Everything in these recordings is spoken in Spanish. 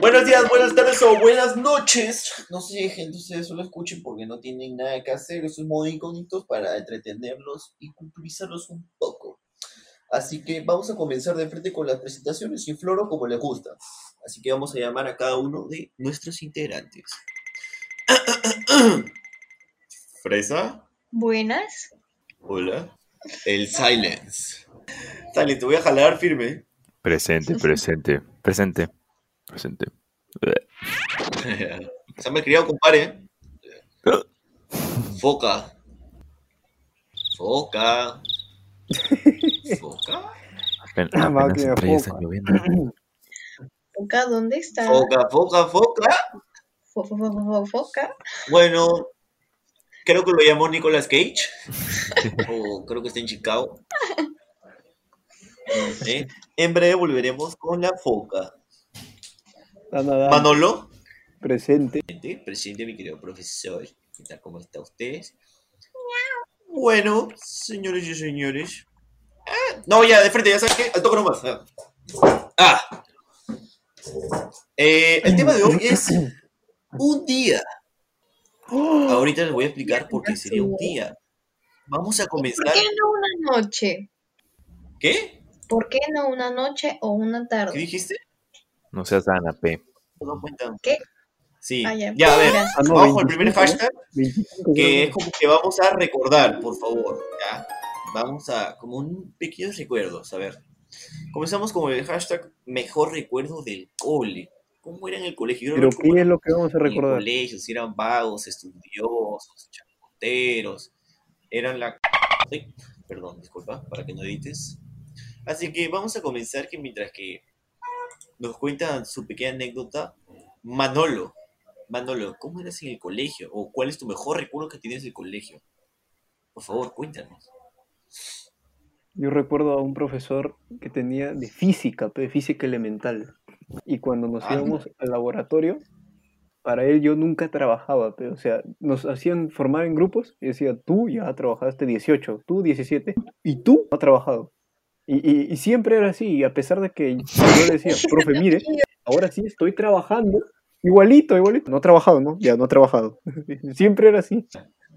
Buenos días, buenas tardes o buenas noches. No sé, gente, ustedes solo escuchen porque no tienen nada que hacer. Es un modo incógnitos para entretenerlos y culturizarlos un poco. Así que vamos a comenzar de frente con las presentaciones y floro como les gusta. Así que vamos a llamar a cada uno de nuestros integrantes. Fresa. Buenas. Hola. El Silence. Silence, te voy a jalar firme. Presente, presente, presente, presente. Se me criado, compadre. Foca. Foca. Foca. Ah, está foca. lloviendo. Foca, ¿dónde está? Foca, foca, foca. Fo- fo- fo- fo- Foca. Bueno, creo que lo llamó Nicolas Cage. o creo que está en Chicago. No sé. En breve volveremos con la foca. Nada, Manolo. presente. Presente, presente, mi querido profesor. ¿Qué tal? ¿Cómo está usted? Bueno, señores y señores. Ah, no, ya, de frente, ya sabes qué, al toque nomás. Ah. Ah. Eh, el tema de hoy es un día. Ahorita les voy a explicar por qué sería un día. Vamos a ¿Por comenzar. qué no una noche? ¿Qué? ¿Por qué no una noche o una ¿Qué tarde? dijiste? No seas Ana P. No cuentan. ¿Qué? Sí. Ah, ya. Ya, a ver. Gracias. Ah, no, Vamos al primer 25, hashtag. 25 que es como que vamos a recordar, por favor. ¿ya? Vamos a, como un pequeño recuerdo, a ver. Comenzamos con el hashtag mejor recuerdo del cole. ¿Cómo era en el colegio? Pero ¿qué es lo que vamos a en el recordar? colegio, si eran vagos, estudiosos, chacoteros, eran la... Sí, perdón, disculpa, para que no edites. Así que vamos a comenzar que mientras que nos cuentan su pequeña anécdota, Manolo, Manolo, ¿cómo eras en el colegio? ¿O cuál es tu mejor recuerdo que tienes del colegio? Por favor, cuéntanos. Yo recuerdo a un profesor que tenía de física, pe, física elemental. Y cuando nos Ah. íbamos al laboratorio, para él yo nunca trabajaba, pe, o sea, nos hacían formar en grupos y decía, tú ya trabajaste 18, tú 17, y tú no has trabajado. Y, y- y siempre era así, y a pesar de que yo decía, profe, mire, ahora sí estoy trabajando, igualito, igualito. No he trabajado, ¿no? Ya no he trabajado. siempre era así.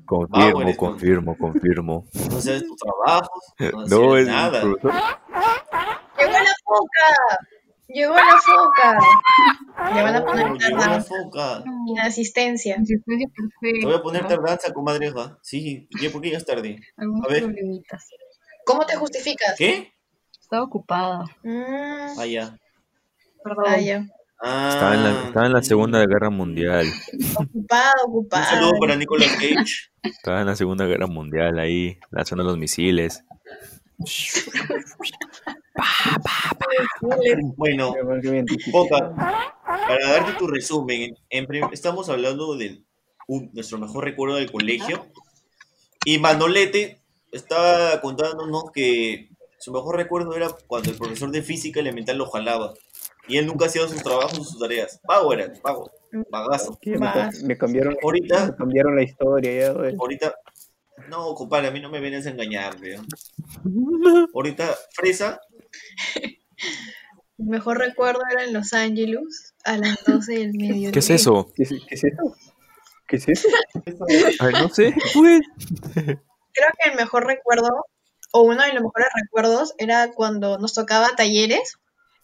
Confirmo, eres- confirmo, confirmo. No sabes tus trabajos, no, No, es nada. ¡Llegó la foca! ¡Llegó la foca! Le van a poner Oh, llegó la tardanza foca. en asistencia. Asistencia Te perfecta. voy a poner tardanza, comadreja. Sí, ¿y por qué ya es tarde? Algunos A ver. problemitas. ¿Cómo te justificas? ¿Qué? Estaba ocupada. Mm, Ah, ya. Perdón. ah, ya. Ah, Estaba en, la, estaba en la Segunda Guerra Mundial. Ocupada, Un ocupada. saludo para Nicolas Cage. Estaba en la Segunda Guerra Mundial ahí, lanzando los misiles. Bueno. Boca, para darte tu resumen, en- estamos hablando de un- nuestro mejor recuerdo del colegio. Y Manolete estaba contándonos que su mejor recuerdo era cuando el profesor de física elemental lo jalaba. Y él nunca hacía sus trabajos sus tareas. Pago era, pago. Pagazo. Que me, cambiaron, Ahorita, me cambiaron la historia ya, güey. ahorita. No, compadre, a mí no me vienes a engañar, veo. Ahorita, Fresa, Mi mejor recuerdo era en Los Ángeles a las 12 del mediodía. ¿Qué es eso? ¿Qué es, qué es eso? ¿Qué es eso? Ay, no sé. pues. Creo que el mejor recuerdo, o uno de los mejores recuerdos, era cuando nos tocaba talleres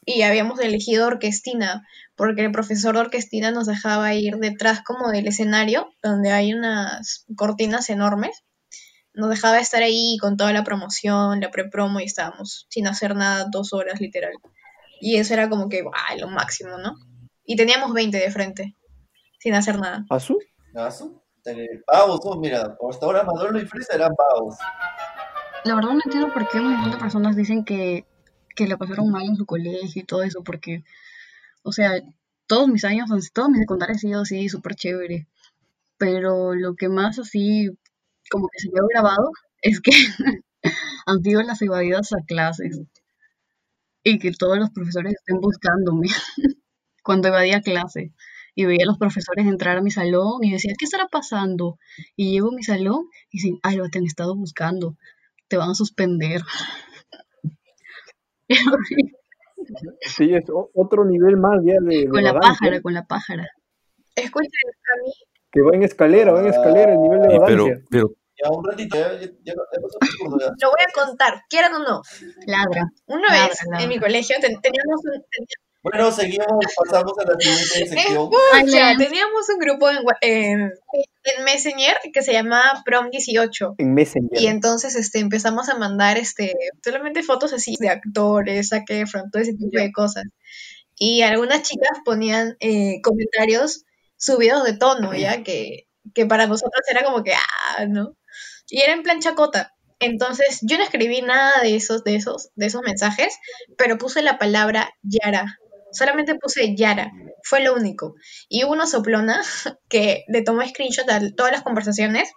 y habíamos elegido orquestina, porque el profesor de orquestina nos dejaba ir detrás como del escenario, donde hay unas cortinas enormes. Nos dejaba estar ahí con toda la promoción, la pre-promo y estábamos sin hacer nada dos horas literal. Y eso era como que, ¡ay, lo máximo, ¿no? Y teníamos 20 de frente, sin hacer nada. ¿Azul? Gaso, pavos, oh, mira, hasta ahora Manolo y Fresa eran pavos. La verdad no entiendo por qué un montón de personas dicen que, que la pasaron mal en su colegio y todo eso, porque, o sea, todos mis años, toda mi secundaria ha sido así, súper chévere. Pero lo que más así, como que se me ha grabado, es que han sido las evadidas a clases. y que todos los profesores estén buscándome cuando evadía clase. Y veía a los profesores entrar a mi salón y decía, ¿qué estará pasando? Y llego a mi salón y dicen, ay, lo te han estado buscando, te van a suspender. Es horrible. Sí, es otro nivel más ya de, de con la vagancia, pájara, con la pájara. Escuchen, a mí, Que va en escalera, va en escalera el nivel de Y pero, vagancia. pero, Ya un ratito, ya, ya, ya, lo voy a contar, quieran o no. Ladra. Una Ladra, vez ladra. en mi colegio ten- teníamos un, ten- Bueno, seguimos, pasamos a la siguiente sección. escucha, teníamos un grupo en, en, en Messenger que se llamaba Prom 18. En Messenger. Y entonces este, empezamos a mandar este, solamente fotos así de actores, Zac Efron, todo ese tipo de cosas. Y algunas chicas ponían eh, comentarios subidos de tono, ya que, que para nosotros era como que, ah, ¿no? Y era en plan chacota. Entonces yo no escribí nada de esos, de esos, de esos mensajes, pero puse la palabra Yara. Solamente puse Yara. Fue lo único. Y hubo una soplona que le tomó screenshot a todas las conversaciones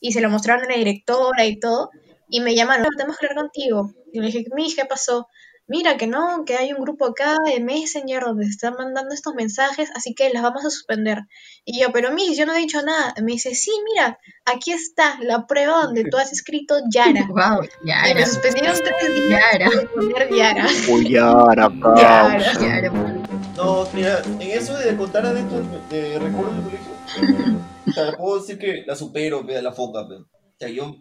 y se lo mostraron a la directora y todo, y me llamaron, tenemos que hablar contigo. Y le dije, Mish, ¿qué pasó? Mira que no, que hay un grupo acá de Messenger donde se están mandando estos mensajes, así que las vamos a suspender. Y yo, pero Mish, yo no he dicho nada. Me dice, sí, mira, aquí está la prueba donde tú has escrito Yara. Wow, Y Yara. me suspendieron tres días Yara. poner Yara. Yara, Yara. Yara. No, mira, en eso de contar anécdotas de recuerdos del colegio, o sea, puedo decir que la supero, ve, la foca. O sea, yo,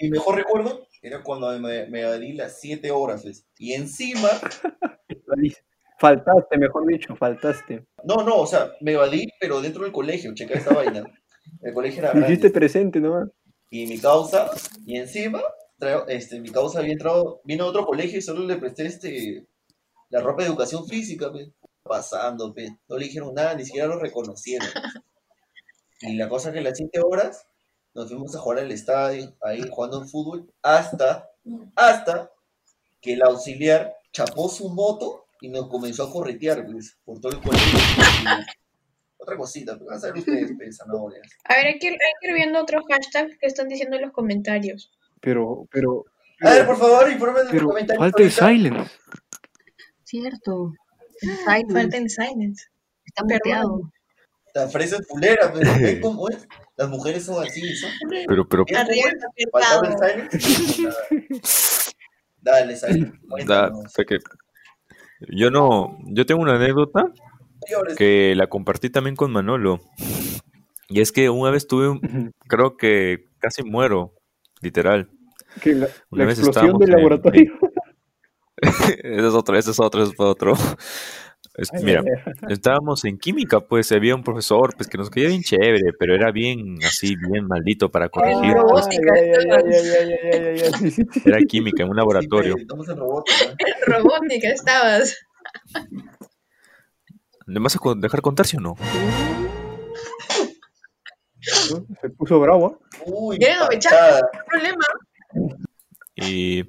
mi mejor recuerdo era cuando me, me evadí las 7 horas. Y encima, Faltaste, mejor dicho, faltaste. no, no, o sea, me evadí, pero dentro del colegio, checa esta vaina. El colegio era Te hiciste presente nomás. Y mi causa, y encima, traigo- este, mi causa había entrado, vino a otro colegio y solo le presté este, la ropa de educación física, pe. pasando, pe. no le dijeron nada, ni siquiera lo reconocieron. Y la cosa que las 7 horas nos fuimos a jugar al estadio, ahí jugando en fútbol, hasta, hasta que el auxiliar chapó su moto y nos comenzó a corretear, pues, por todo el colegio. Otra cosita, pues, van a saber ustedes, pues, zanahorias. A ver, hay que, hay que ir viendo otros hashtags que están diciendo en los comentarios. Pero, pero, A ver, por favor, informen en los comentarios. falta el silence. Cierto. Silence Falta en silence. está perdón. La fresa es fulera, pero ¿ven cómo es? Las mujeres son así, son fuleras. pero, pero. Dale, fue que yo no, yo tengo una anécdota que la compartí también con Manolo. Y es que una vez tuve, un- creo que casi muero, literal. Que la, Una la vez explosión del en- laboratorio. Ese es otro, ese es otro, ese es otro. Mira, estábamos en química, pues había un profesor pues que nos caía bien chévere, pero era bien así, bien maldito para corregir. Ay, pues. robótica, Ay, ay, ay, estabas. ay, ay, ay, ay, ay, ay, sí, sí, sí. Era química en un laboratorio. Sí, estamos en robótica. Robótica estabas. ¿Me vas a dejar contar, sí o no? Se puso bravo. ¿ah? Uy. ¿Qué problema? Y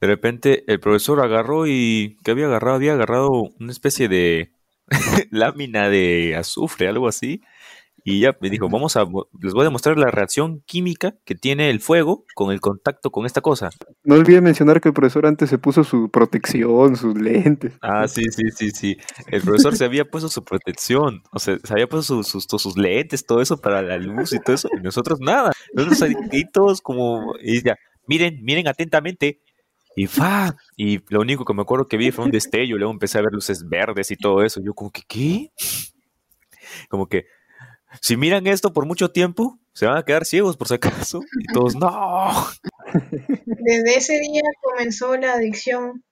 de repente el profesor agarró y ¿qué había agarrado? Había agarrado una especie de lámina de azufre, algo así. Y ya me dijo, vamos a, les voy a demostrar la reacción química que tiene el fuego con el contacto con esta cosa. No olvide mencionar que el profesor antes se puso su protección, sus lentes. Ah, sí, sí, sí, sí. El profesor se había puesto su protección, o sea, se había puesto sus, sus, lentes, todo eso para la luz y todo eso, y nosotros nada. Nosotros ahí ahí todos como, y ya, miren, miren atentamente. Y fa, y lo único que me acuerdo que vi fue un destello, luego empecé a ver luces verdes y todo eso. Yo como que, ¿qué? Como que, si miran esto por mucho tiempo, se van a quedar ciegos por si acaso. Y todos, no. Desde ese día comenzó la adicción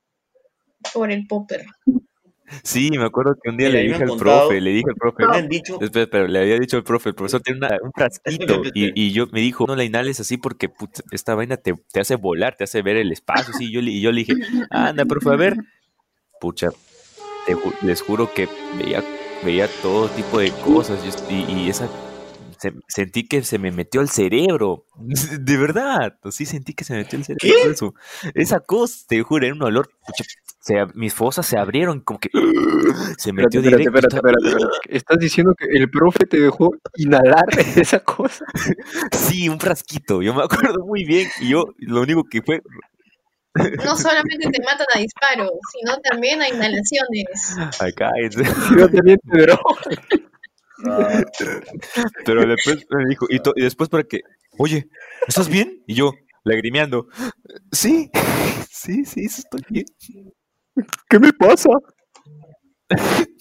por el popper. Sí, me acuerdo que un día le dije al contado. profe, le dije al profe, Espera, pero le había dicho al profe, el profesor tiene una- un frasquito y, y yo me dijo, no la inhales así porque puta, esta vaina te, te hace volar, te hace ver el espacio, sí, yo, le- y yo le dije, anda, profe, a ver, pucha, te les juro que veía, veía todo tipo de cosas y, y- y esa, se- sentí que se me metió al cerebro, de verdad, sí sentí que se me metió al cerebro eso, esa cosa, te juro, era un olor, se mis fosas se abrieron como que se metió espérate, directo. espérate, espérate, espérate. ¿Estás diciendo que el profe te dejó inhalar esa cosa? Sí, un frasquito, yo me acuerdo muy bien. Y yo lo único que fue no solamente te matan a disparos, sino también a inhalaciones. Ay, cállense. Yo también te drogo. Ah, Pero después me dijo, y, después para que, oye, ¿estás bien? Y yo, lagrimeando, sí, sí, sí, estoy bien. ¿Qué me pasa?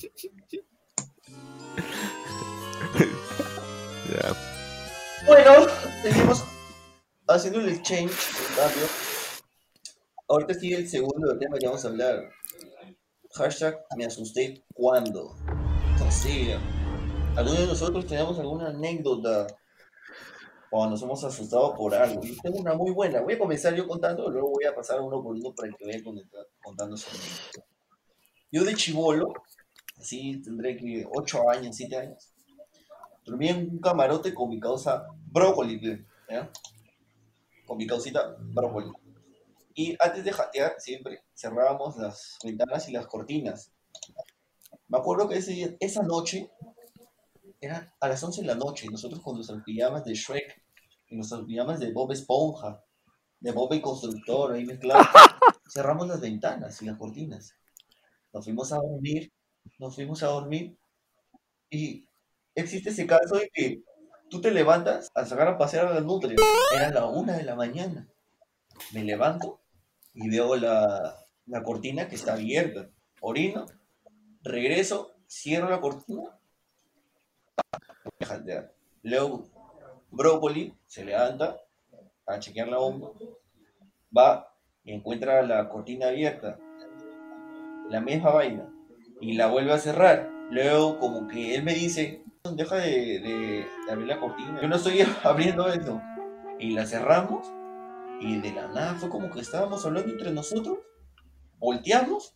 Bueno, seguimos haciendo el exchange rápido. Ahorita sigue el segundo tema que vamos a hablar. Hashtag me asusté cuando. O sea, ¿alguno de nosotros tenemos alguna anécdota cuando nos hemos asustado por algo? Yo tengo una muy buena. Voy a comenzar yo contando, luego voy a pasar uno por uno para que vaya conecta- contando su anécdota. Yo de chivolo, así tendré que 8 años, 7 años, dormí en un camarote con mi causa brócoli. Con mi causita brócoli. Y antes de jatear, siempre cerrábamos las ventanas y las cortinas. Me acuerdo que ese esa noche, era a las 11 de la noche, nosotros con nuestras pijamas de Shrek, y nuestras pijamas de Bob Esponja, de Bob el Constructor, ahí mezclados, cerramos las ventanas y las cortinas. Nos fuimos a dormir, nos fuimos a dormir, y existe ese caso de que tú te levantas a sacar a pasear a la nutria. Era la una de la mañana. Me levanto y veo la, la cortina que está abierta. Orino, regreso, cierro la cortina. Jatear. Luego, Brócoli se levanta a chequear la bomba. Va y encuentra la cortina abierta. La misma vaina. Y la vuelve a cerrar. Luego, como que él me dice, deja de, de- de abrir la cortina. Yo no estoy abriendo eso. Y la cerramos. Y de la nada fue como que estábamos hablando entre nosotros. Volteamos.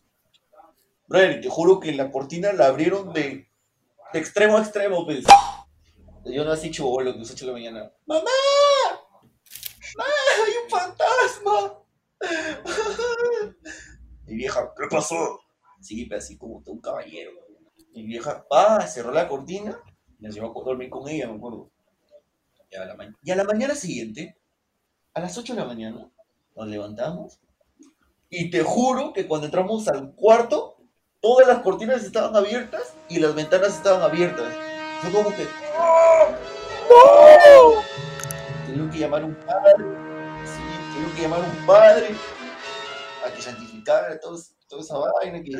Brother, te juro que la cortina la abrieron de, extremo a extremo, pues. Yo no así chivolo, que las 8 de la mañana. ¡Mamá! ¡Mamá! ¡Hay un fantasma! Mi vieja, ¿qué pasó? Sí, pero así como un caballero. Mi vieja, pa, cerró la cortina, y nos llevó a dormir con ella, me acuerdo. Y a, la ma- y a la mañana siguiente, a las 8 de la mañana, nos levantamos, y te juro que cuando entramos al cuarto, todas las cortinas estaban abiertas y las ventanas estaban abiertas. Fue como que, ¡Oh! ¡No! Tuvieron que llamar a un padre, sí, tuvieron que llamar a un padre a que santificara todo- toda esa vaina, que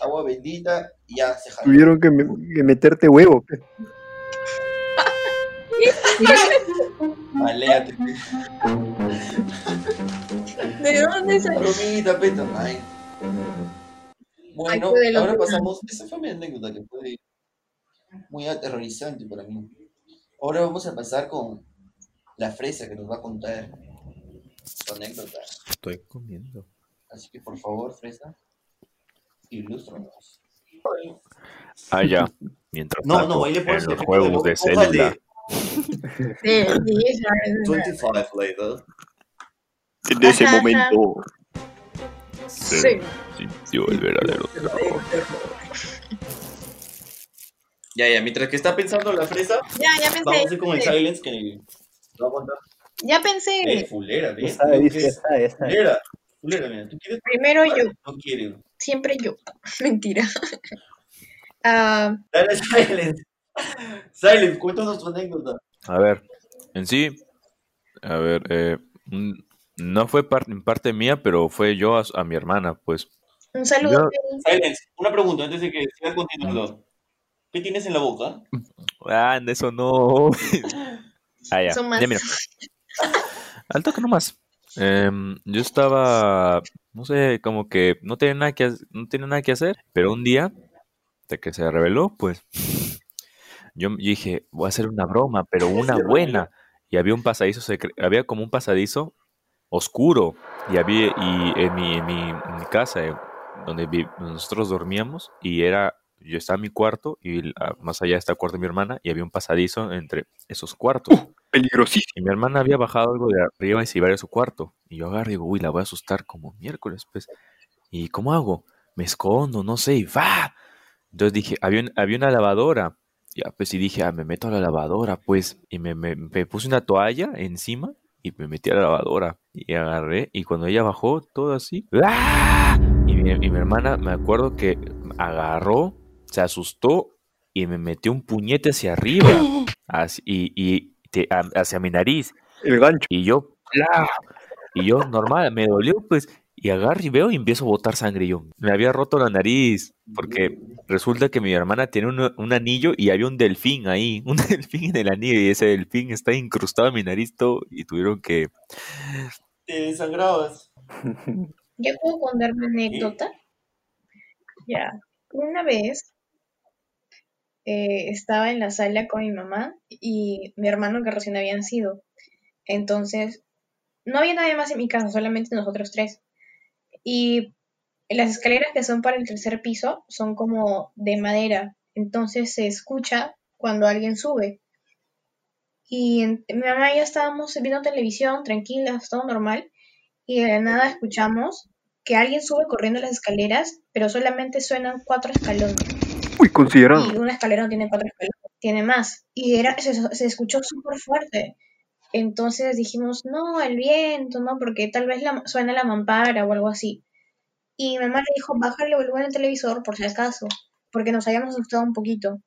agua bendita, y ya se jaló. Tuvieron que, me- que meterte huevo. pe. Aléate, ¿De dónde salió? bromita, peta. Ay. Bueno, ahora pasamos. Esa fue mi anécdota que fue muy aterrorizante para mí. Ahora vamos a pasar con la fresa que nos va a contar su anécdota. Estoy comiendo. Así que por favor, fresa, ilústranos. Ah, ya. Mientras No, tanto, no, ahí le pones en el los juegos de célula. Sí, sí, claro. 25 later. En ese Ajá, momento. Sí. sintió el verdadero terror. Ya, ya, mientras que está pensando la fresa, Ya, ya vamos a pensé. ir con el silence que nos va a contar. Ya pensé. Eh, fulera, ¿ves? está, dice, ya está, ya está. Fulera, fulera, mira, ¿tú quieres? Primero yo. No quieres. Siempre yo. Mentira. Ah, Dale, silence. Silence, cuéntanos tu anécdota. A ver, en sí, a ver, eh, mm, no fue par- en parte mía, pero fue yo a, a mi hermana, pues. un saludo. Silence, una pregunta antes de que sigas continuando. ¿Qué tienes en la boca? Ah, en eso no. ah, ya. Son más. Ya, mira. Al toque nomás. Em, yo estaba, no sé, como que no tenía nada que, no tenía nada que hacer, pero un día, de que se reveló, pues, yo, yo dije, voy a hacer una broma, pero una buena. Y había un pasadizo, secre- había como un pasadizo oscuro, y había, y en mi, en mi, en mi casa, eh, donde vi- nosotros dormíamos, y era, yo estaba en mi cuarto, y ah, más allá está el cuarto de mi hermana, y había un pasadizo entre esos cuartos. Peligrosísimo. Y mi hermana había bajado algo de arriba y se iba a ir a su cuarto. Y yo agarro y digo, uy, la voy a asustar como miércoles, pues. ¿Y cómo hago? Me escondo, no sé, y va. Entonces dije, había, un- había una lavadora. Ya, pues, y dije, ah, me meto a la lavadora, pues. Y me, me- me puse una toalla encima y me metí a la lavadora. Y agarré, y cuando ella bajó, todo así. ¡ah! Y mi, y mi hermana, me acuerdo que agarró, se asustó y me metió un puñete hacia arriba. así- y y te- a- hacia mi nariz. El gancho. Y yo, y yo, normal, me dolió, pues, y agarro y veo y empiezo a botar sangre. Yo, me había roto la nariz, porque resulta que mi hermana tiene un, un anillo y había un delfín ahí, un delfín en el anillo, y ese delfín está incrustado en mi nariz todo, y tuvieron que... Te desangrabas. ¿Ya puedo contar mi anécdota? Ya. Una vez eh, estaba en la sala con mi mamá y mi hermano que recién había nacido. Entonces, no había nadie más en mi casa, solamente nosotros tres. Y las escaleras que son para el tercer piso son como de madera. Entonces se escucha cuando alguien sube. Y en- mi mamá y yo estábamos viendo televisión, tranquilas, todo normal. Y de la nada escuchamos que alguien sube corriendo las escaleras, pero solamente suenan cuatro escalones. Uy, considerado. Y una escalera no tiene cuatro escalones, tiene más. Y era, se, se escuchó súper fuerte. Entonces dijimos, no, el viento, ¿no? Porque tal vez la, suena la mampara o algo así. Y mi mamá le dijo, bájale el volumen del televisor por si acaso, porque nos habíamos asustado un poquito.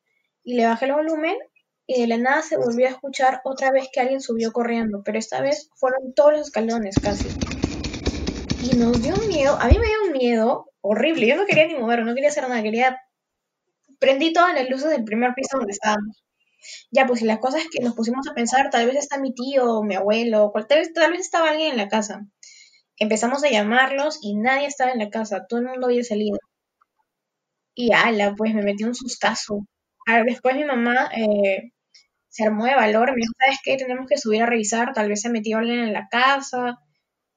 Y le bajé el volumen y de la nada se volvió a escuchar otra vez que alguien subió corriendo, pero esta vez fueron todos los escalones casi. Y nos dio un miedo, a mí me dio un miedo horrible, yo no quería ni mover, no quería hacer nada, quería... Prendí todas las luces del primer piso donde estábamos. Ya, pues las cosas que nos pusimos a pensar, tal vez está mi tío, mi abuelo, tal vez, tal vez estaba alguien en la casa. Empezamos a llamarlos y nadie estaba en la casa, todo el mundo había salido. Y ala, pues me metí un sustazo. Ah, Después mi mamá eh, se armó de valor, me dijo, ¿sabes qué? Tenemos que subir a revisar, tal vez se metió alguien en la casa,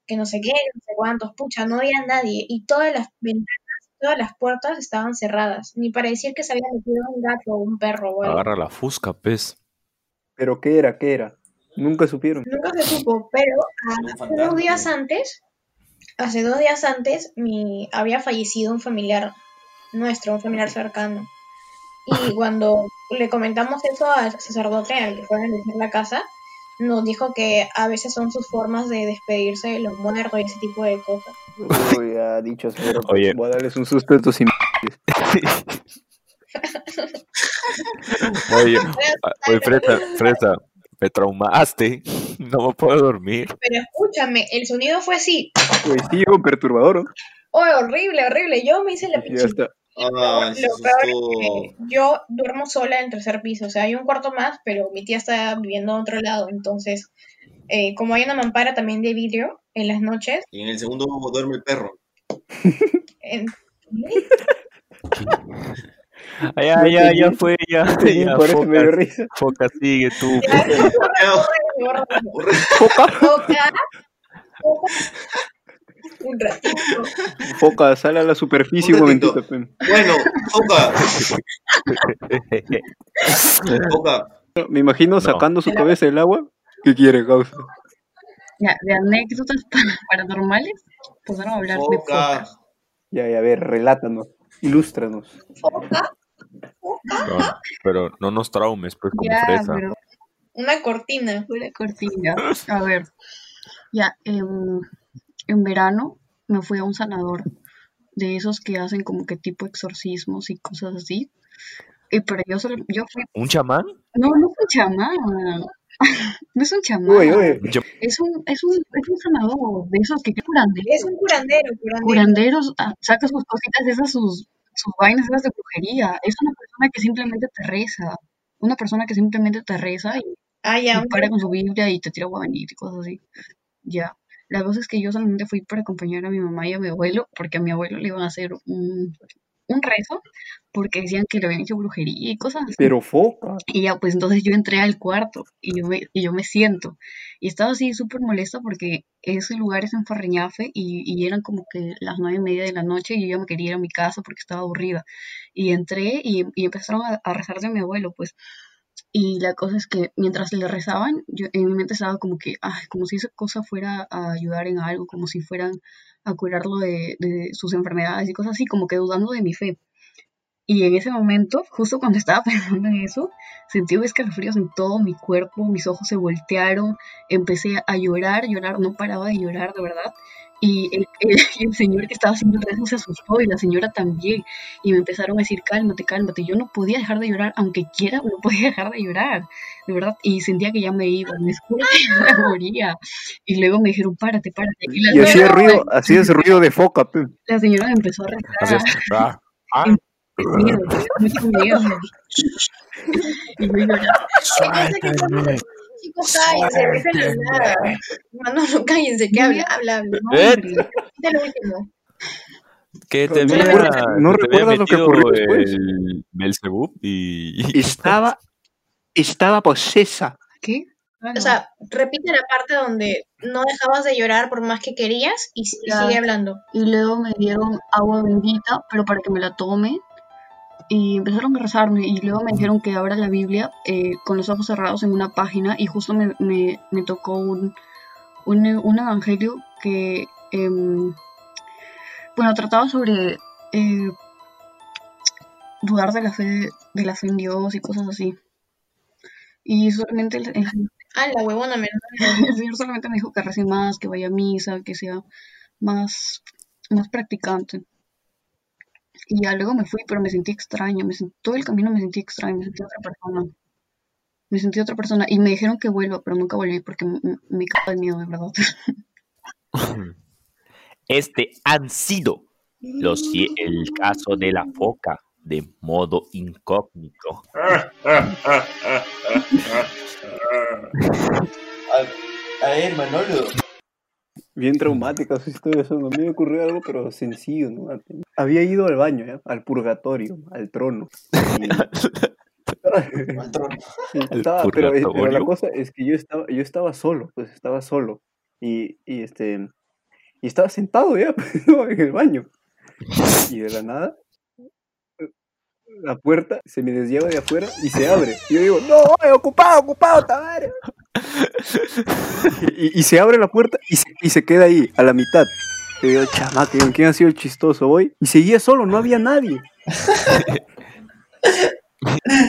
que no sé qué, no sé cuántos, pucha, no había nadie. Y todas las ventanas, todas las puertas estaban cerradas, ni para decir que se había metido un gato o un perro o algo. Agarra la fusca, pez. ¿Pero qué era? ¿Qué era? Nunca supieron. Nunca se supo, pero hace dos días antes, hace dos días antes, mi, había fallecido un familiar nuestro, un familiar cercano. Y cuando le comentamos eso al sacerdote al que fue a bendecir la casa, nos dijo que a veces son sus formas de despedirse de los muertos y ese tipo de cosas. Uy, ha dicho pero Oye. Voy a darles un susto a estos Oye, ah, oye, Fresa, Fresa, me traumaste, no me puedo dormir. Pero escúchame, el sonido fue así. Pues sí, un perturbador. ¿no? Oh, horrible, horrible. Yo me hice la pinche Ah, Lo peor es que yo duermo sola en el tercer piso, o sea, hay un cuarto más, pero mi tía está viviendo en otro lado, entonces, eh, como hay una mampara también de vidrio en las noches, Y en el segundo duerme el perro. en- Ah, ya, ya, ya fue, ya, ya, por eso me dio Foca, risa. Foca, sigue tú. Pues. Foca, foca, un ratito. Foca, sale a la superficie un Un momentito. Bueno, Foca, Foca. Me imagino No. sacando su cabeza del agua. ¿Qué quiere, causa? Ya, de anécdotas pa- paranormales, podemos hablar de Foca. Ya, ya, a ver, relátanos. Ilústranos. Foca, No, pero no nos traumes, pues, como Ya, Fresa. pero una cortina. una cortina. A ver, ya, em, en verano me fui a un sanador de esos que hacen como que tipo exorcismos y cosas así. Y pero yo solo, yo fui, ¿Un chamán? no, no es un chamán, no es un chamán, Uy, uy. Es un, es un, es un sanador de esos que curandero. Es un curandero, curandero. curanderos ah, saca sus cositas esas, sus, sus vainas esas de brujería. Es una persona que simplemente te reza. Una persona que simplemente te reza y, Ah, ya, y para con su Biblia y te tira guabanito y cosas así. Ya. La cosa es que yo solamente fui para acompañar a mi mamá y a mi abuelo, porque a mi abuelo le iban a hacer un, un rezo, porque decían que le habían hecho brujería y cosas así. Pero foca. Y ya, pues entonces yo entré al cuarto y yo me, y yo me siento. Y estaba así súper molesta porque ese lugar es en Farreñafe y, y eran como que las nueve y media de la noche y yo ya me quería ir a mi casa porque estaba aburrida. Y entré y, y empezaron a, a rezarle a mi abuelo, pues. Y la cosa es que mientras le rezaban, yo en mi mente estaba como que, ay, como si esa cosa fuera a ayudar en algo, como si fueran a curarlo de, de sus enfermedades y cosas así, como que dudando de mi fe. Y en ese momento, justo cuando estaba pensando en eso, sentí escalofríos en todo mi cuerpo, mis ojos se voltearon, empecé a llorar, llorar, no paraba de llorar, de verdad. Y el, el- el señor que estaba haciendo el rezo se asustó y la señora también. Y me empezaron a decir, cálmate, cálmate. Yo no podía dejar de llorar, aunque quiera, no podía dejar de llorar, de verdad. Y sentía que ya me iba, me juro que me moría. Y luego me dijeron, párate, párate. Y Y hacía ruido, hacía ese ruido de foca, pe. la señora me empezó a rezar. Ah, ah, miedo, mucho miedo. Y lloraba. suéltame. Chicos, cállense, déjenlo hablar. Manolo, cállense, que habla, habla, habla. No, ¿Eh? Quita lo último. Que te ¿No había, recuerdas- no te había recuerdas lo que ocurrió después? el Belzebub y... Estaba, estaba posesa. ¿Qué? Ah, no. O sea, repite la parte donde no dejabas de llorar por más que querías y, y sigue hablando. y luego me dieron agua bendita, pero para que me la tome. Y empezaron a rezarme y luego me dijeron que abra la Biblia eh, con los ojos cerrados en una página y justo me, me- me tocó un, un, un evangelio que, em, bueno, trataba sobre eh, dudar de la fe de la fe en Dios y cosas así. Y solamente el, el- Ah, la huevona, me el Señor solamente me dijo que rece más, que vaya a misa, que sea más, más practicante. Y ya luego me fui, pero me sentí extraña, me sent- todo el camino me sentí extraña, me sentí otra persona. Me sentí otra persona y me dijeron que vuelva, pero nunca volví porque me, cago de miedo, de verdad. Este han sido los, el caso de la foca de modo incógnito. A, a ver, Manolo. Bien traumática su historia, eso no me ocurrió algo, pero sencillo, ¿no? Había ido al baño, ¿ya? al purgatorio, al trono. Y- Al trono. Sí, Al estaba- pero, pero la cosa es que yo estaba, yo estaba solo, pues estaba solo. Y, y este y estaba sentado ya en el baño. Y de la nada, la puerta se me desllava de afuera y se abre. Y yo digo, no, ocupado, ocupado, Tavares. Y, y se abre la puerta y se, y se queda ahí, a la mitad. Y digo, chamaque, ¿con quién ha sido el chistoso hoy? Y seguía solo, no había nadie.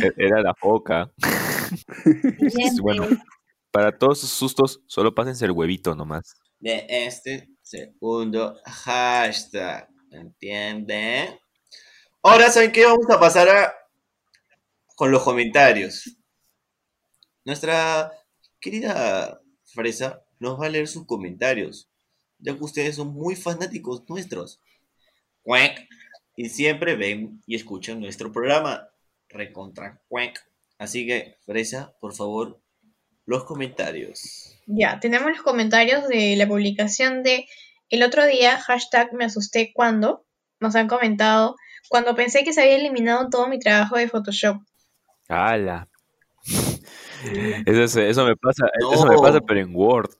E- Era la foca. bueno, para todos sus sustos, solo pásense el huevito nomás. De este segundo hashtag. ¿Entiende? Ahora, ¿saben qué? Vamos a pasar a... con los comentarios. Nuestra querida Fresa nos va a leer sus comentarios, ya que ustedes son muy fanáticos nuestros. Cuenc. Y siempre ven y escuchan nuestro programa. Recontra Cuenc. Así que, Fresa, por favor, los comentarios. Ya, tenemos los comentarios de la publicación de el otro día, hashtag me asusté cuando, nos han comentado, cuando pensé que se había eliminado todo mi trabajo de Photoshop. ¡Hala! Eso, es- eso me pasa, eso me pasa, pero en Word.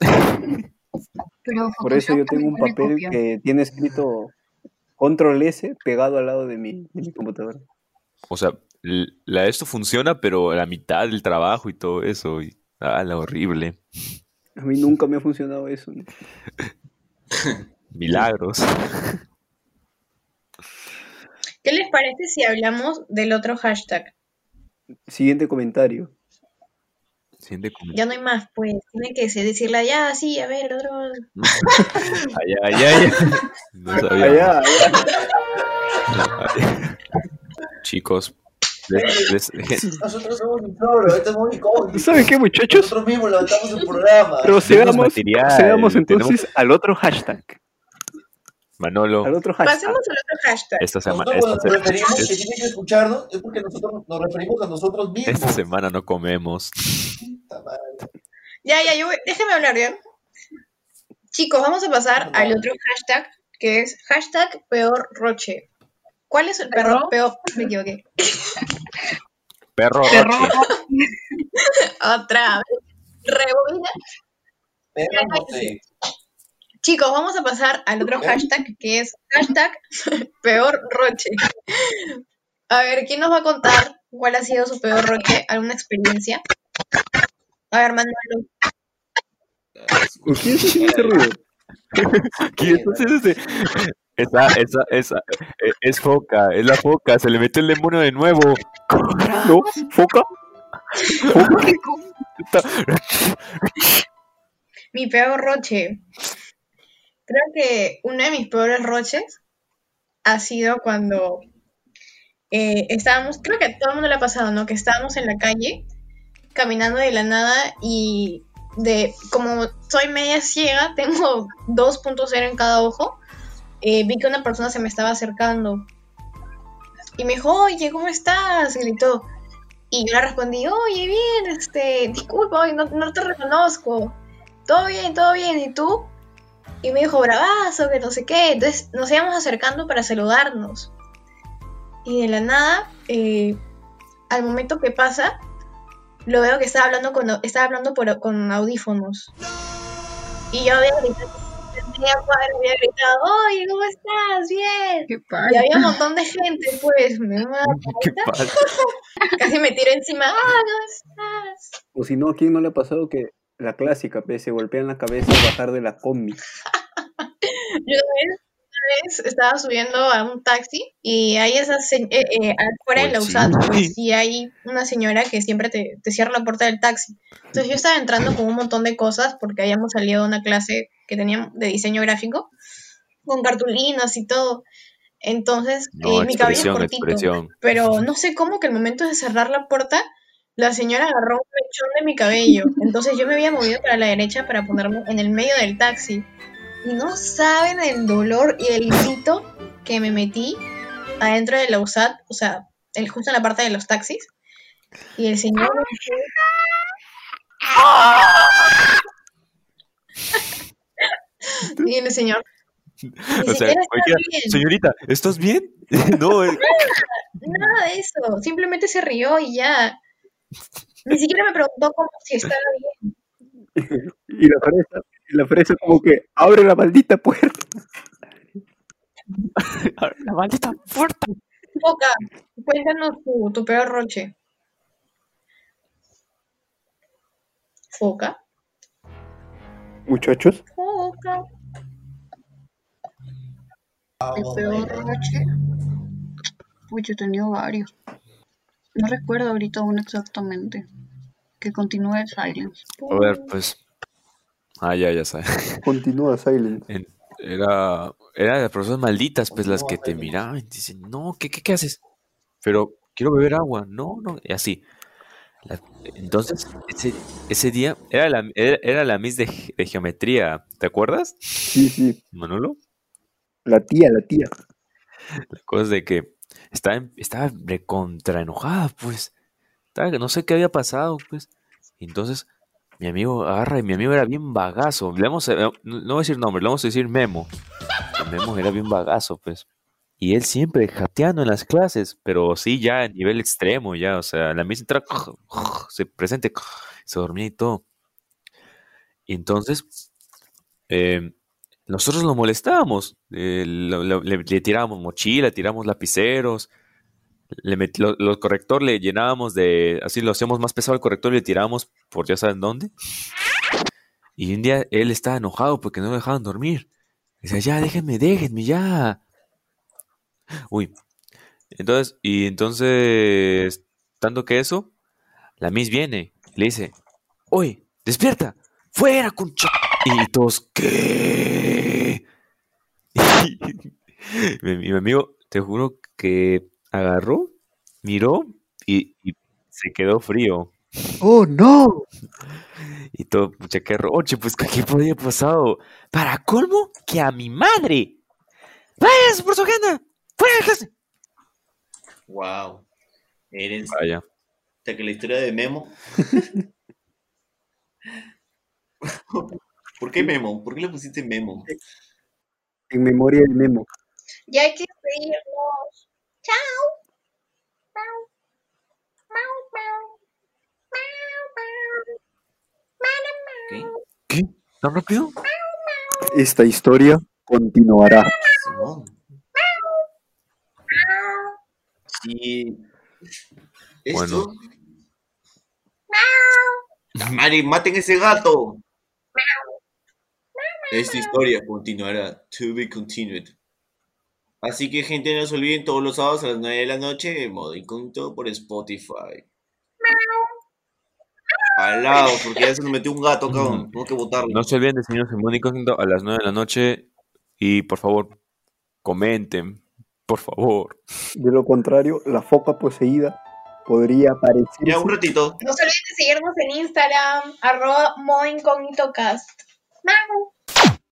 Pero Por eso yo tengo un papel copia. que tiene escrito Control S pegado al lado de mi, de mi computadora. O sea, la, esto funciona, pero la mitad del trabajo y todo eso. Y, ¡Hala! Horrible. A mí nunca me ha funcionado eso. ¿no? Milagros. ¿Qué les parece si hablamos del otro hashtag? Siguiente comentario. Siente como- Ya no hay más, pues. Tienen que decirle, ya, sí, a ver, otro. Allá, allá, allá. No sabía. Allá, allá. Chicos, les- les- Nosotros somos un programa, estamos muy ¿Saben qué, muchachos? Nosotros mismos levantamos el programa. Procedamos, material, procedamos tenemos- entonces al otro hashtag. Manolo, Al otro hashtag. Pasemos al otro hashtag. esta semana, Nosotros esta, nos referimos que es- tienen que escucharnos es porque nosotros nos referimos a nosotros mismos. esta semana no comemos. Ya, ya, yo voy- déjame hablar, ¿ya? Chicos, vamos a pasar al otro hashtag, que es hashtag peor roche. ¿Cuál es el perro ¿Perro? peor? Me equivoqué. Perro Perro. Roche. Otra vez. Rebobina. Pero no sé. Chicos, vamos a pasar al otro hashtag, que es hashtag peor roche. A ver, ¿quién nos va a contar cuál ha sido su peor roche? ¿Alguna experiencia? A ver. ¿Con quién está haciendo ese ruido? ¿Quién está haciendo ese- Esa, esa, esa, eh, es foca, es la foca, se le metió el demonio de nuevo. ¿No? ¿Foca? Mi peor roche. Creo que uno de mis peores roches ha sido cuando eh, estábamos, creo que a todo el mundo le ha pasado, ¿no? Que estábamos en la calle caminando de la nada y de como soy media ciega, tengo 2.0 en cada ojo, eh, vi que una persona se me estaba acercando y me dijo, oye, ¿cómo estás? gritó. Y yo le respondí, oye, bien, este, disculpa, no, no te reconozco. Todo bien, todo bien, ¿y tú? Y me dijo, bravazo, que no sé qué. Entonces nos íbamos acercando para saludarnos. Y de la nada, eh, al momento que pasa, lo veo que estaba hablando con, estaba hablando por, con audífonos. Y yo había gritado, había gritado, oye, ¿cómo estás? Bien. Qué Y había un montón de gente, pues, me ¿Qué casi me tiro encima, ah, ¿cómo estás? O si no, ¿a quién no le ha pasado que la clásica, pe, se golpean la cabeza al bajar de la combi? Yo vez, estaba subiendo a un taxi y esas, se- eh, eh, afuera de la Pues. USAT, pues, y hay una señora que siempre te, te cierra la puerta del taxi. Entonces yo estaba entrando con un montón de cosas porque habíamos salido de una clase que teníamos de diseño gráfico con cartulinas y todo. Entonces, No, eh, mi cabello es cortito, expresión. pero no sé cómo que al momento de cerrar la puerta, la señora agarró un mechón de mi cabello. Entonces yo me había movido para la derecha para ponerme en el medio del taxi. Y no saben el dolor y el grito que me metí adentro de la USAT, o sea, el, justo en la parte de los taxis. Y el señor... y el señor... O sea, señorita, ¿estás bien? no, eh, Nada de eso, simplemente se rió y ya. Ni siquiera me preguntó como si estaba bien. Y la y la fresa como que abre la maldita puerta. la maldita puerta. Foca, cuéntanos tu, tu peor roche. Foca. Muchachos, Foca. El peor roche. Uy, yo he tenido varios. No recuerdo ahorita uno exactamente. Que continúe el silence. A ver, pues. Ah, ya, ya sabes. continúa Silent. En- Era, era las personas malditas, pues las que te miraban y te dicen, no, ¿qué, qué, qué haces? Pero quiero beber agua, no, no, y así. La- entonces, ese, ese día era la, era, era la Miss de, de geometría, ¿te acuerdas, Sí, sí. Manolo? La tía, la tía. La cosa es de que estaba, estaba recontra enojada, pues. Estaba, no sé qué había pasado, pues. Entonces, mi amigo agarra y mi amigo era bien bagazo. Le vamos a- no, voy a decir nombre, le vamos a decir Memo. Memo era bien bagazo, pues. Y él siempre jateando en las clases, pero sí ya a nivel extremo, ya, o sea, la misma entra, se presente, se dormía y todo. Y entonces, eh, nosotros lo molestábamos, eh, lo- le, le tirábamos mochila, tirábamos lapiceros, le met- corrector le llenábamos de, así lo hacíamos más pesado al corrector y le tirábamos por ya saben dónde. Y un día él estaba enojado porque no lo dejaban dormir. Decía, ya, déjenme, déjenme, ya. Uy. Entonces, y entonces, tanto que eso, la Miss viene, le dice, oye, despierta, fuera, concha. Y todos, ¿qué? Y mi amigo, te juro que agarró, miró y, y se quedó frío. ¡Oh, no! Y todo, pucha, qué roche, pues, ¿qué podía haber pasado? Para colmo, que a mi madre. ¡Vaya por su agenda! ¡Fuera de clase! Wow. Eres. Vaya. Hasta que la historia de Memo. ¿Por qué Memo? ¿Por qué le pusiste Memo? En memoria del memo. Ya hay que despedirnos. Chao. Mau. Mau, mau. Mau, mau. ¿Qué? ¿Qué? ¿Tan rápido? Esta historia continuará. Simón. Sí. Esto. Mari, maten ese gato. Esta historia continuará. To be continued. Así que, gente, no se olviden todos los sábados a las 9 de la noche, modo incógnito por Spotify. Al lado, porque ya se nos metió un gato, cabrón. Tengo que botarlo. No se olviden de seguirnos en Mundo Incógnito a las 9 de la noche. Y por favor, comenten. Por favor. De lo contrario, la foca poseída podría aparecer. Ya, un ratito. No se olviden de seguirnos en Instagram, arroba modo incógnito cast. ¡Mau!